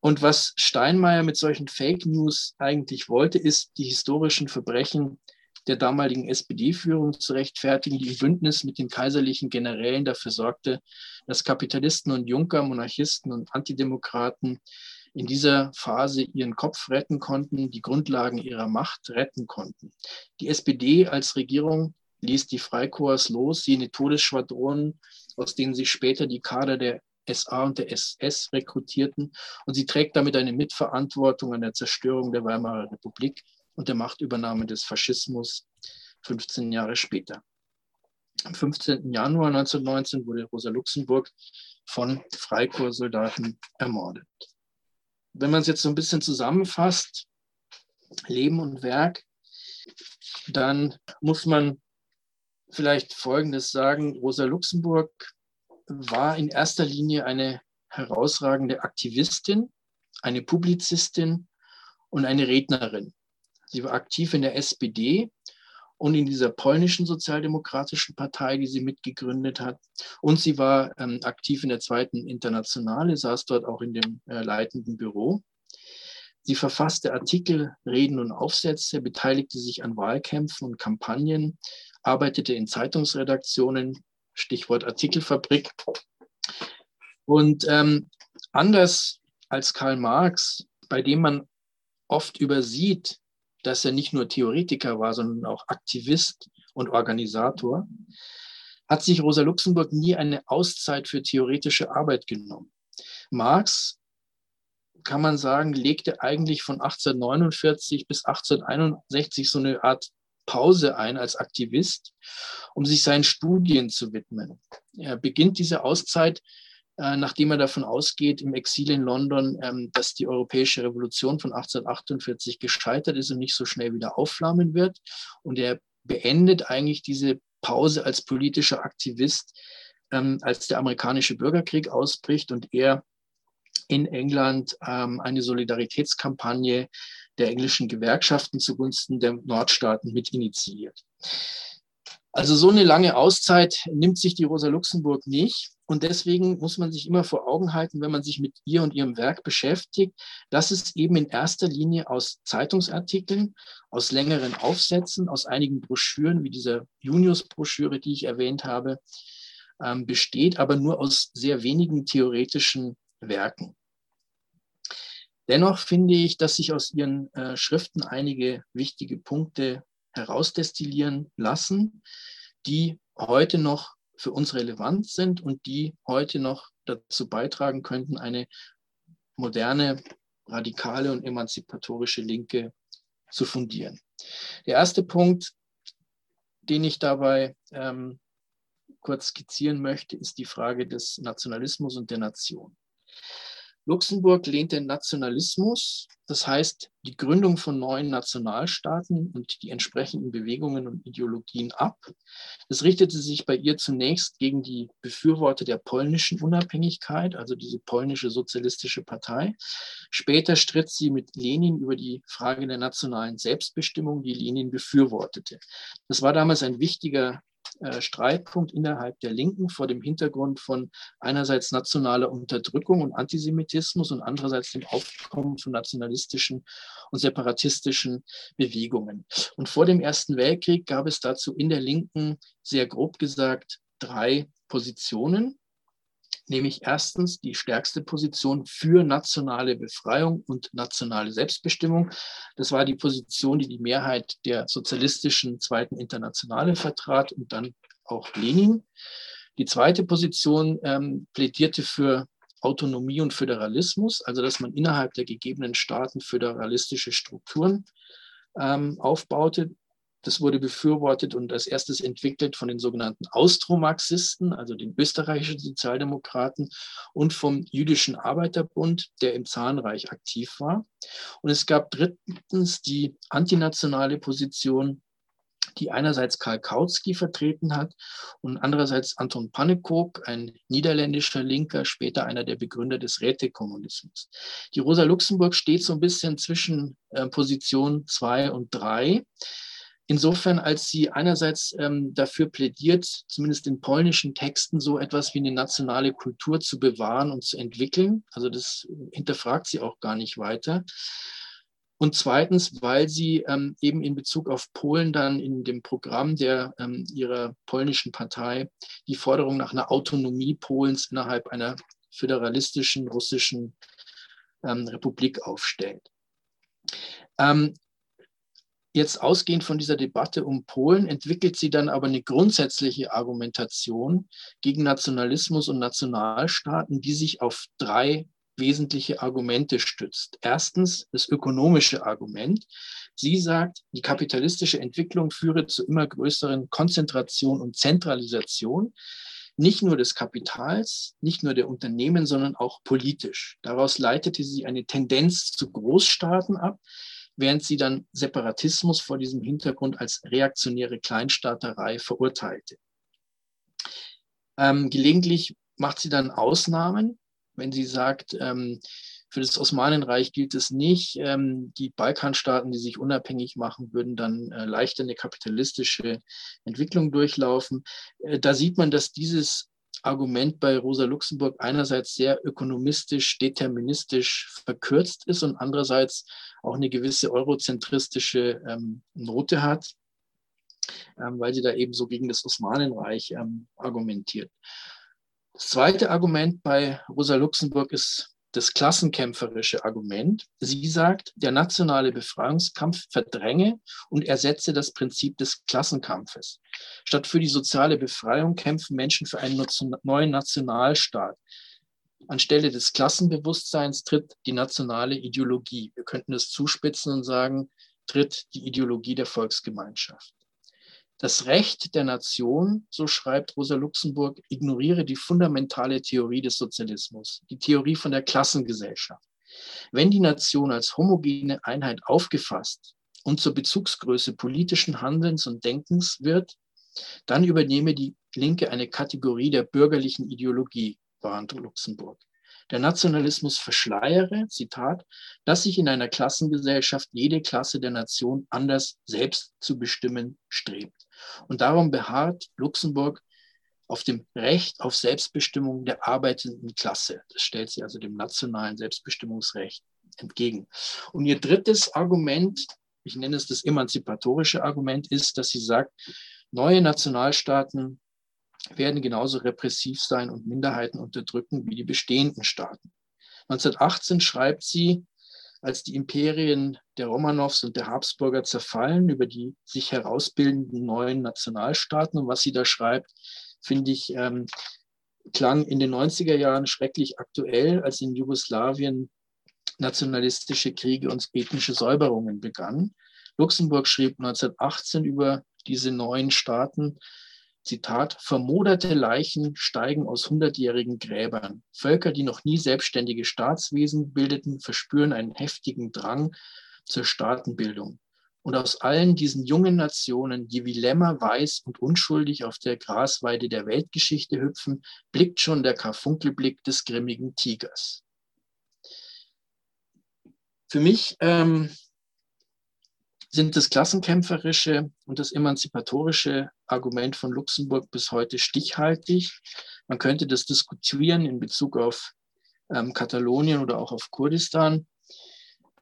Und was Steinmeier mit solchen Fake News eigentlich wollte, ist die historischen Verbrechen der damaligen SPD-Führung zu rechtfertigen, die im Bündnis mit den kaiserlichen Generälen dafür sorgte, dass Kapitalisten und Junker, Monarchisten und Antidemokraten in dieser Phase ihren Kopf retten konnten, die Grundlagen ihrer Macht retten konnten. Die SPD als Regierung ließ die Freikorps los, jene Todesschwadronen, aus denen sich später die Kader der SA und der SS rekrutierten. Und sie trägt damit eine Mitverantwortung an der Zerstörung der Weimarer Republik und der Machtübernahme des Faschismus 15 Jahre später. Am 15. Januar 1919 wurde Rosa Luxemburg von Freikorpssoldaten ermordet. Wenn man es jetzt so ein bisschen zusammenfasst, Leben und Werk, dann muss man vielleicht Folgendes sagen. Rosa Luxemburg war in erster Linie eine herausragende Aktivistin, eine Publizistin und eine Rednerin. Sie war aktiv in der SPD und in dieser polnischen sozialdemokratischen Partei, die sie mitgegründet hat. Und sie war ähm, aktiv in der zweiten Internationale, saß dort auch in dem äh, leitenden Büro. Sie verfasste Artikel, Reden und Aufsätze, beteiligte sich an Wahlkämpfen und Kampagnen, arbeitete in Zeitungsredaktionen, Stichwort Artikelfabrik. Und ähm, anders als Karl Marx, bei dem man oft übersieht, dass er nicht nur Theoretiker war, sondern auch Aktivist und Organisator, hat sich Rosa Luxemburg nie eine Auszeit für theoretische Arbeit genommen. Marx, kann man sagen, legte eigentlich von 1849 bis 1861 so eine Art Pause ein als Aktivist, um sich seinen Studien zu widmen. Er beginnt diese Auszeit, nachdem er davon ausgeht, im Exil in London, ähm, dass die europäische Revolution von 1848 gescheitert ist und nicht so schnell wieder aufflammen wird. Und er beendet eigentlich diese Pause als politischer Aktivist, ähm, als der amerikanische Bürgerkrieg ausbricht und er in England ähm, eine Solidaritätskampagne der englischen Gewerkschaften zugunsten der Nordstaaten mit initiiert. Also so eine lange Auszeit nimmt sich die Rosa Luxemburg nicht. Und deswegen muss man sich immer vor Augen halten, wenn man sich mit ihr und ihrem Werk beschäftigt, dass es eben in erster Linie aus Zeitungsartikeln, aus längeren Aufsätzen, aus einigen Broschüren, wie dieser Junius-Broschüre, die ich erwähnt habe, ähm, besteht, aber nur aus sehr wenigen theoretischen Werken. Dennoch finde ich, dass sich aus ihren äh, Schriften einige wichtige Punkte herausdestillieren lassen, die heute noch für uns relevant sind und die heute noch dazu beitragen könnten, eine moderne, radikale und emanzipatorische Linke zu fundieren. Der erste Punkt, den ich dabei ähm, kurz skizzieren möchte, ist die Frage des Nationalismus und der Nation. Luxemburg lehnt den Nationalismus, das heißt die Gründung von neuen Nationalstaaten und die entsprechenden Bewegungen und Ideologien ab. Es richtete sich bei ihr zunächst gegen die Befürworter der polnischen Unabhängigkeit, also diese polnische sozialistische Partei. Später stritt sie mit Lenin über die Frage der nationalen Selbstbestimmung, die Lenin befürwortete. Das war damals ein wichtiger äh, Streitpunkt innerhalb der Linken vor dem Hintergrund von einerseits nationaler Unterdrückung und Antisemitismus und andererseits dem Aufkommen von nationalistischen und separatistischen Bewegungen. Und vor dem Ersten Weltkrieg gab es dazu in der Linken, sehr grob gesagt, drei Positionen nämlich erstens die stärkste Position für nationale Befreiung und nationale Selbstbestimmung. Das war die Position, die die Mehrheit der sozialistischen Zweiten Internationale vertrat und dann auch Lenin. Die zweite Position ähm, plädierte für Autonomie und Föderalismus, also dass man innerhalb der gegebenen Staaten föderalistische Strukturen ähm, aufbaute. Das wurde befürwortet und als erstes entwickelt von den sogenannten Austromarxisten, also den österreichischen Sozialdemokraten und vom Jüdischen Arbeiterbund, der im Zahnreich aktiv war. Und es gab drittens die antinationale Position, die einerseits Karl Kautsky vertreten hat und andererseits Anton Pannekow, ein niederländischer Linker, später einer der Begründer des Rätekommunismus. Die Rosa Luxemburg steht so ein bisschen zwischen äh, Position zwei und drei. Insofern, als sie einerseits ähm, dafür plädiert, zumindest in polnischen Texten so etwas wie eine nationale Kultur zu bewahren und zu entwickeln. Also das hinterfragt sie auch gar nicht weiter. Und zweitens, weil sie ähm, eben in Bezug auf Polen dann in dem Programm der, ähm, ihrer polnischen Partei die Forderung nach einer Autonomie Polens innerhalb einer föderalistischen russischen ähm, Republik aufstellt. Jetzt ausgehend von dieser Debatte um Polen entwickelt sie dann aber eine grundsätzliche Argumentation gegen Nationalismus und Nationalstaaten, die sich auf drei wesentliche Argumente stützt. Erstens das ökonomische Argument. Sie sagt, die kapitalistische Entwicklung führe zu immer größeren Konzentration und Zentralisation, nicht nur des Kapitals, nicht nur der Unternehmen, sondern auch politisch. Daraus leitete sie eine Tendenz zu Großstaaten ab, während sie dann Separatismus vor diesem Hintergrund als reaktionäre Kleinstaaterei verurteilte. Ähm, gelegentlich macht sie dann Ausnahmen, wenn sie sagt, ähm, für das Osmanenreich gilt es nicht. Ähm, die Balkanstaaten, die sich unabhängig machen, würden dann äh, leichter eine kapitalistische Entwicklung durchlaufen. Äh, da sieht man, dass dieses Argument bei Rosa Luxemburg einerseits sehr ökonomistisch, deterministisch verkürzt ist und andererseits auch eine gewisse eurozentristische ähm, Note hat, ähm, weil sie da eben so gegen das Osmanenreich ähm, argumentiert. Das zweite Argument bei Rosa Luxemburg ist das klassenkämpferische Argument. Sie sagt, der nationale Befreiungskampf verdränge und ersetze das Prinzip des Klassenkampfes. Statt für die soziale Befreiung kämpfen Menschen für einen neuen Nationalstaat. Anstelle des Klassenbewusstseins tritt die nationale Ideologie. Wir könnten es zuspitzen und sagen, tritt die Ideologie der Volksgemeinschaft. Das Recht der Nation, so schreibt Rosa Luxemburg, ignoriere die fundamentale Theorie des Sozialismus, die Theorie von der Klassengesellschaft. Wenn die Nation als homogene Einheit aufgefasst und zur Bezugsgröße politischen Handelns und Denkens wird, dann übernehme die Linke eine Kategorie der bürgerlichen Ideologie, warnt Luxemburg. Der Nationalismus verschleiere, Zitat, dass sich in einer Klassengesellschaft jede Klasse der Nation anders selbst zu bestimmen strebt. Und darum beharrt Luxemburg auf dem Recht auf Selbstbestimmung der arbeitenden Klasse. Das stellt sie also dem nationalen Selbstbestimmungsrecht entgegen. Und ihr drittes Argument, ich nenne es das emanzipatorische Argument, ist, dass sie sagt, neue Nationalstaaten werden genauso repressiv sein und Minderheiten unterdrücken wie die bestehenden Staaten. 1918 schreibt sie, als die Imperien der Romanows und der Habsburger zerfallen über die sich herausbildenden neuen Nationalstaaten. Und was sie da schreibt, finde ich, ähm, klang in den 90er Jahren schrecklich aktuell, als in Jugoslawien nationalistische Kriege und ethnische Säuberungen begannen. Luxemburg schrieb 1918 über diese neuen Staaten, Zitat, vermoderte Leichen steigen aus hundertjährigen Gräbern. Völker, die noch nie selbstständige Staatswesen bildeten, verspüren einen heftigen Drang zur Staatenbildung. Und aus allen diesen jungen Nationen, die wie Lämmer weiß und unschuldig auf der Grasweide der Weltgeschichte hüpfen, blickt schon der Karfunkelblick des grimmigen Tigers. Für mich ähm, sind das klassenkämpferische und das emanzipatorische Argument von Luxemburg bis heute stichhaltig. Man könnte das diskutieren in Bezug auf ähm, Katalonien oder auch auf Kurdistan.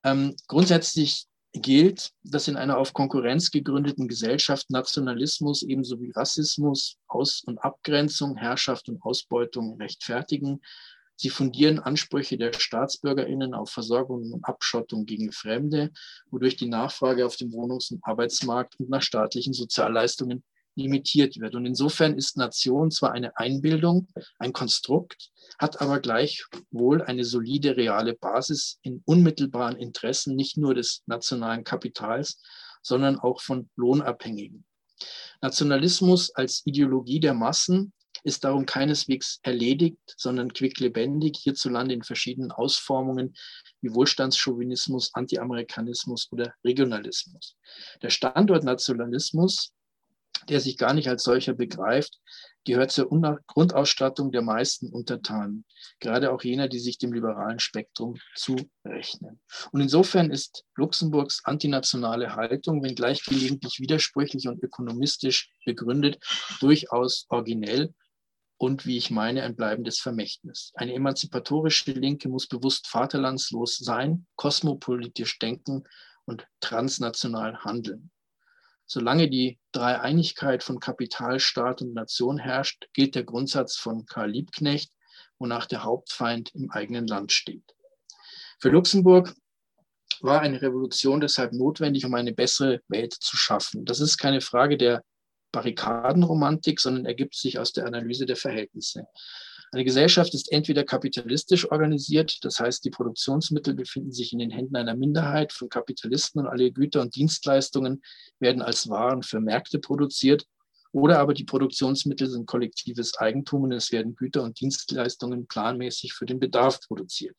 Ähm, grundsätzlich gilt, dass in einer auf Konkurrenz gegründeten Gesellschaft Nationalismus ebenso wie Rassismus, Aus- und Abgrenzung, Herrschaft und Ausbeutung rechtfertigen Sie fundieren Ansprüche der StaatsbürgerInnen auf Versorgung und Abschottung gegen Fremde, wodurch die Nachfrage auf dem Wohnungs- und Arbeitsmarkt und nach staatlichen Sozialleistungen limitiert wird. Und insofern ist Nation zwar eine Einbildung, ein Konstrukt, hat aber gleichwohl eine solide reale Basis in unmittelbaren Interessen nicht nur des nationalen Kapitals, sondern auch von Lohnabhängigen. Nationalismus als Ideologie der Massen ist darum keineswegs erledigt, sondern quicklebendig, hierzulande in verschiedenen Ausformungen wie Wohlstandschauvinismus, Anti-Amerikanismus oder Regionalismus. Der Standort Nationalismus, der sich gar nicht als solcher begreift, gehört zur Grundausstattung der meisten Untertanen, gerade auch jener, die sich dem liberalen Spektrum zurechnen. Und insofern ist Luxemburgs antinationale Haltung, wenngleich gelegentlich widersprüchlich und ökonomistisch begründet, durchaus originell und, wie ich meine, ein bleibendes Vermächtnis. Eine emanzipatorische Linke muss bewusst vaterlandslos sein, kosmopolitisch denken und transnational handeln. Solange die Dreieinigkeit von Kapital, Staat und Nation herrscht, gilt der Grundsatz von Karl Liebknecht, wonach der Hauptfeind im eigenen Land steht. Für Luxemburg war eine Revolution deshalb notwendig, um eine bessere Welt zu schaffen. Das ist keine Frage der Barrikadenromantik, sondern ergibt sich aus der Analyse der Verhältnisse. Eine Gesellschaft ist entweder kapitalistisch organisiert, das heißt, die Produktionsmittel befinden sich in den Händen einer Minderheit von Kapitalisten und alle Güter und Dienstleistungen werden als Waren für Märkte produziert, oder aber die Produktionsmittel sind kollektives Eigentum und es werden Güter und Dienstleistungen planmäßig für den Bedarf produziert.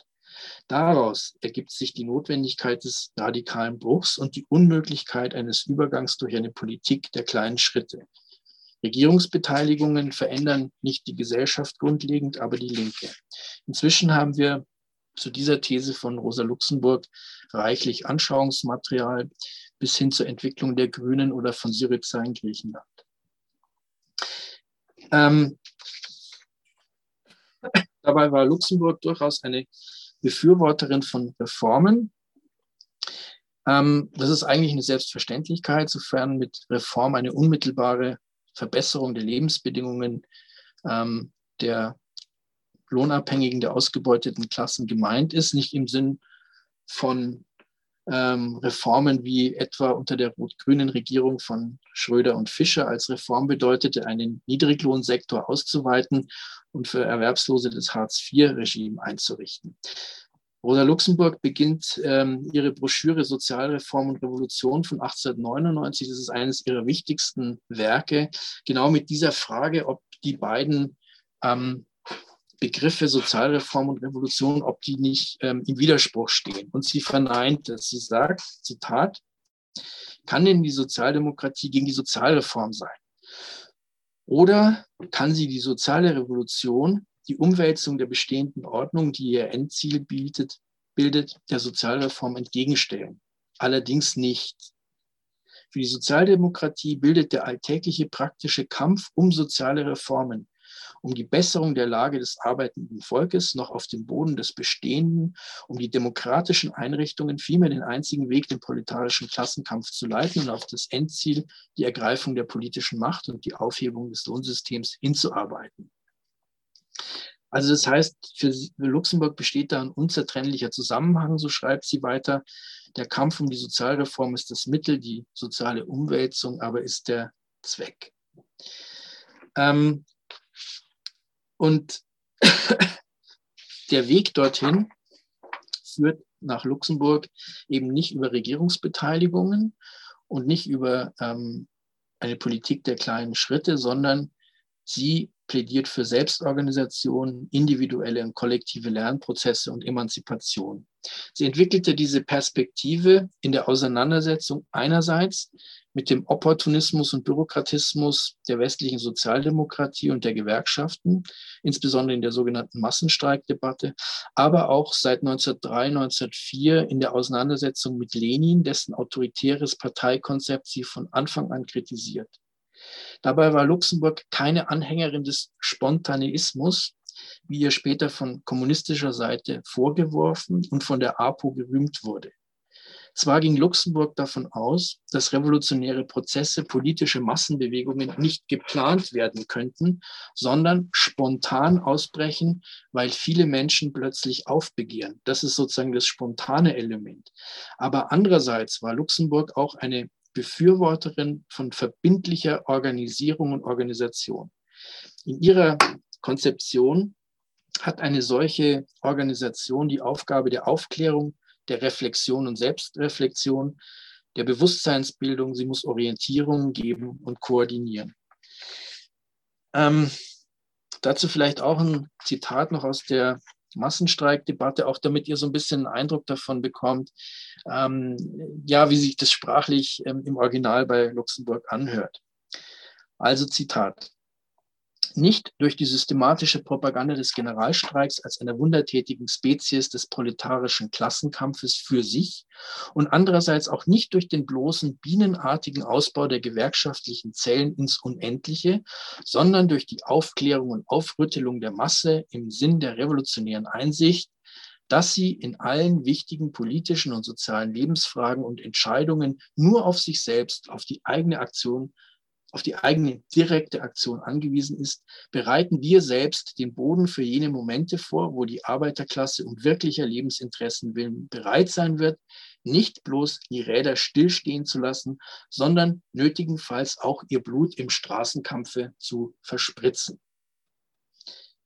Daraus ergibt sich die Notwendigkeit des radikalen Bruchs und die Unmöglichkeit eines Übergangs durch eine Politik der kleinen Schritte. Regierungsbeteiligungen verändern nicht die Gesellschaft grundlegend, aber die Linke. Inzwischen haben wir zu dieser These von Rosa Luxemburg reichlich Anschauungsmaterial bis hin zur Entwicklung der Grünen oder von Syriza in Griechenland. Ähm, dabei war Luxemburg durchaus eine Befürworterin von Reformen. Ähm, das ist eigentlich eine Selbstverständlichkeit, sofern mit Reform eine unmittelbare Verbesserung der Lebensbedingungen ähm, der Lohnabhängigen, der ausgebeuteten Klassen gemeint ist, nicht im Sinn von ähm, Reformen wie etwa unter der rot-grünen Regierung von Schröder und Fischer als Reform bedeutete, einen Niedriglohnsektor auszuweiten und für Erwerbslose das Hartz-IV-Regime einzurichten. Rosa Luxemburg beginnt ähm, ihre Broschüre Sozialreform und Revolution von 1899. Das ist eines ihrer wichtigsten Werke, genau mit dieser Frage, ob die beiden ähm, Begriffe Sozialreform und Revolution, ob die nicht ähm, im Widerspruch stehen. Und sie verneint es. Sie sagt, Zitat, kann denn die Sozialdemokratie gegen die Sozialreform sein? Oder kann sie die soziale Revolution die Umwälzung der bestehenden Ordnung, die ihr Endziel bietet, bildet, der Sozialreform entgegenstellen. Allerdings nicht. Für die Sozialdemokratie bildet der alltägliche praktische Kampf um soziale Reformen, um die Besserung der Lage des arbeitenden Volkes noch auf dem Boden des Bestehenden, um die demokratischen Einrichtungen vielmehr den einzigen Weg, den proletarischen Klassenkampf zu leiten und auf das Endziel, die Ergreifung der politischen Macht und die Aufhebung des Lohnsystems hinzuarbeiten. Also das heißt, für Luxemburg besteht da ein unzertrennlicher Zusammenhang, so schreibt sie weiter. Der Kampf um die Sozialreform ist das Mittel, die soziale Umwälzung aber ist der Zweck. Ähm, und der Weg dorthin führt nach Luxemburg eben nicht über Regierungsbeteiligungen und nicht über ähm, eine Politik der kleinen Schritte, sondern sie plädiert für Selbstorganisation, individuelle und kollektive Lernprozesse und Emanzipation. Sie entwickelte diese Perspektive in der Auseinandersetzung einerseits mit dem Opportunismus und Bürokratismus der westlichen Sozialdemokratie und der Gewerkschaften, insbesondere in der sogenannten Massenstreikdebatte, aber auch seit 1903, 1904 in der Auseinandersetzung mit Lenin, dessen autoritäres Parteikonzept sie von Anfang an kritisiert. Dabei war Luxemburg keine Anhängerin des Spontaneismus, wie ihr später von kommunistischer Seite vorgeworfen und von der APO gerühmt wurde. Zwar ging Luxemburg davon aus, dass revolutionäre Prozesse, politische Massenbewegungen nicht geplant werden könnten, sondern spontan ausbrechen, weil viele Menschen plötzlich aufbegehren. Das ist sozusagen das spontane Element. Aber andererseits war Luxemburg auch eine Befürworterin von verbindlicher Organisierung und Organisation. In ihrer Konzeption hat eine solche Organisation die Aufgabe der Aufklärung, der Reflexion und Selbstreflexion, der Bewusstseinsbildung. Sie muss Orientierung geben und koordinieren. Ähm, dazu vielleicht auch ein Zitat noch aus der Massenstreikdebatte, auch damit ihr so ein bisschen einen Eindruck davon bekommt, ähm, ja, wie sich das sprachlich ähm, im Original bei Luxemburg anhört. Also Zitat nicht durch die systematische Propaganda des Generalstreiks als einer wundertätigen Spezies des proletarischen Klassenkampfes für sich und andererseits auch nicht durch den bloßen bienenartigen Ausbau der gewerkschaftlichen Zellen ins Unendliche, sondern durch die Aufklärung und Aufrüttelung der Masse im Sinn der revolutionären Einsicht, dass sie in allen wichtigen politischen und sozialen Lebensfragen und Entscheidungen nur auf sich selbst, auf die eigene Aktion auf die eigene direkte Aktion angewiesen ist, bereiten wir selbst den Boden für jene Momente vor, wo die Arbeiterklasse um wirklicher Lebensinteressen willen bereit sein wird, nicht bloß die Räder stillstehen zu lassen, sondern nötigenfalls auch ihr Blut im Straßenkampfe zu verspritzen.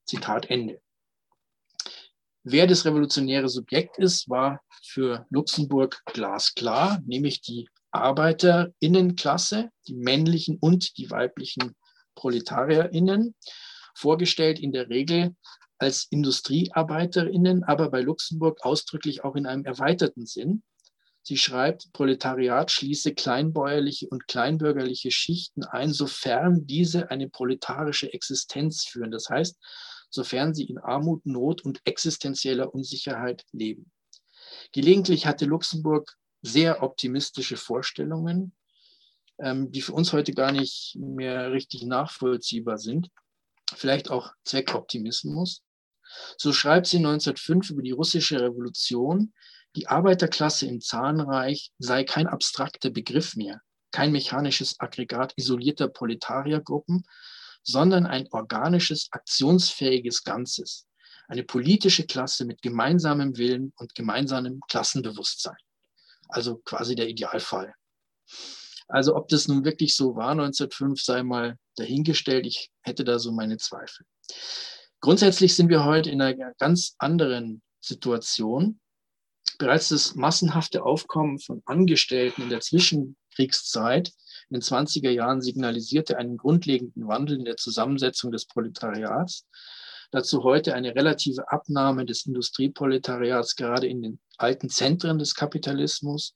Zitat Ende. Wer das revolutionäre Subjekt ist, war für Luxemburg glasklar, nämlich die Arbeiterinnenklasse, die männlichen und die weiblichen Proletarierinnen, vorgestellt in der Regel als Industriearbeiterinnen, aber bei Luxemburg ausdrücklich auch in einem erweiterten Sinn. Sie schreibt, Proletariat schließe kleinbäuerliche und kleinbürgerliche Schichten ein, sofern diese eine proletarische Existenz führen. Das heißt, sofern sie in Armut, Not und existenzieller Unsicherheit leben. Gelegentlich hatte Luxemburg sehr optimistische Vorstellungen, ähm, die für uns heute gar nicht mehr richtig nachvollziehbar sind. Vielleicht auch Zweckoptimismus. So schreibt sie 1905 über die russische Revolution, die Arbeiterklasse im Zahnreich sei kein abstrakter Begriff mehr, kein mechanisches Aggregat isolierter Proletariergruppen, sondern ein organisches, aktionsfähiges Ganzes, eine politische Klasse mit gemeinsamem Willen und gemeinsamem Klassenbewusstsein also quasi der Idealfall. Also ob das nun wirklich so war 1905, sei mal dahingestellt. Ich hätte da so meine Zweifel. Grundsätzlich sind wir heute in einer ganz anderen Situation. Bereits das massenhafte Aufkommen von Angestellten in der Zwischenkriegszeit in den 20er Jahren signalisierte einen grundlegenden Wandel in der Zusammensetzung des Proletariats. Dazu heute eine relative Abnahme des Industrieproletariats gerade in den alten Zentren des Kapitalismus.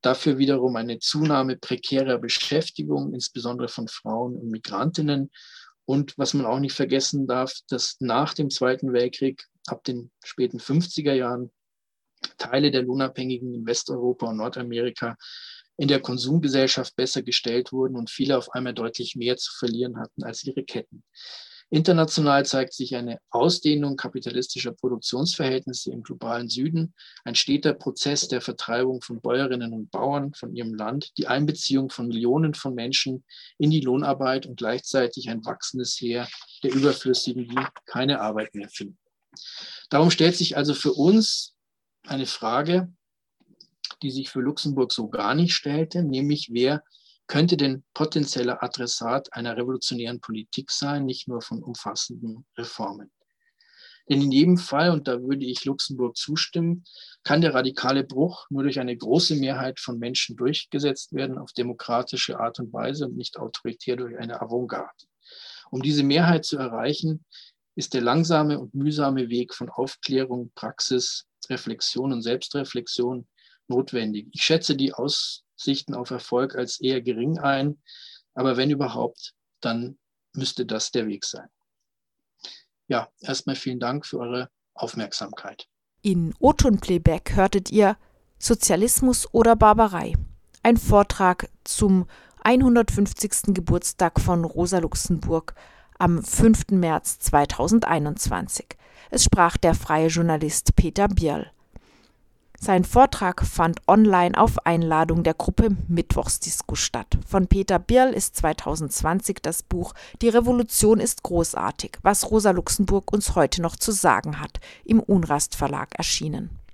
Dafür wiederum eine Zunahme prekärer Beschäftigung, insbesondere von Frauen und Migrantinnen. Und was man auch nicht vergessen darf, dass nach dem Zweiten Weltkrieg ab den späten 50er Jahren Teile der Lohnabhängigen in Westeuropa und Nordamerika in der Konsumgesellschaft besser gestellt wurden und viele auf einmal deutlich mehr zu verlieren hatten als ihre Ketten. International zeigt sich eine Ausdehnung kapitalistischer Produktionsverhältnisse im globalen Süden, ein steter Prozess der Vertreibung von Bäuerinnen und Bauern von ihrem Land, die Einbeziehung von Millionen von Menschen in die Lohnarbeit und gleichzeitig ein wachsendes Heer der Überflüssigen, die keine Arbeit mehr finden. Darum stellt sich also für uns eine Frage, die sich für Luxemburg so gar nicht stellte, nämlich wer könnte denn potenzieller Adressat einer revolutionären Politik sein, nicht nur von umfassenden Reformen. Denn in jedem Fall, und da würde ich Luxemburg zustimmen, kann der radikale Bruch nur durch eine große Mehrheit von Menschen durchgesetzt werden, auf demokratische Art und Weise und nicht autoritär durch eine Avantgarde. Um diese Mehrheit zu erreichen, ist der langsame und mühsame Weg von Aufklärung, Praxis, Reflexion und Selbstreflexion notwendig. Ich schätze die Aussichten auf Erfolg als eher gering ein, aber wenn überhaupt, dann müsste das der Weg sein. Ja, erstmal vielen Dank für eure Aufmerksamkeit. In Oton Playback hörtet ihr Sozialismus oder Barbarei. Ein Vortrag zum 150. Geburtstag von Rosa Luxemburg am 5. März 2021. Es sprach der freie Journalist Peter Bierl. Sein Vortrag fand online auf Einladung der Gruppe Mittwochsdisco statt. Von Peter Birl ist 2020 das Buch Die Revolution ist großartig, was Rosa Luxemburg uns heute noch zu sagen hat, im Unrast Verlag erschienen.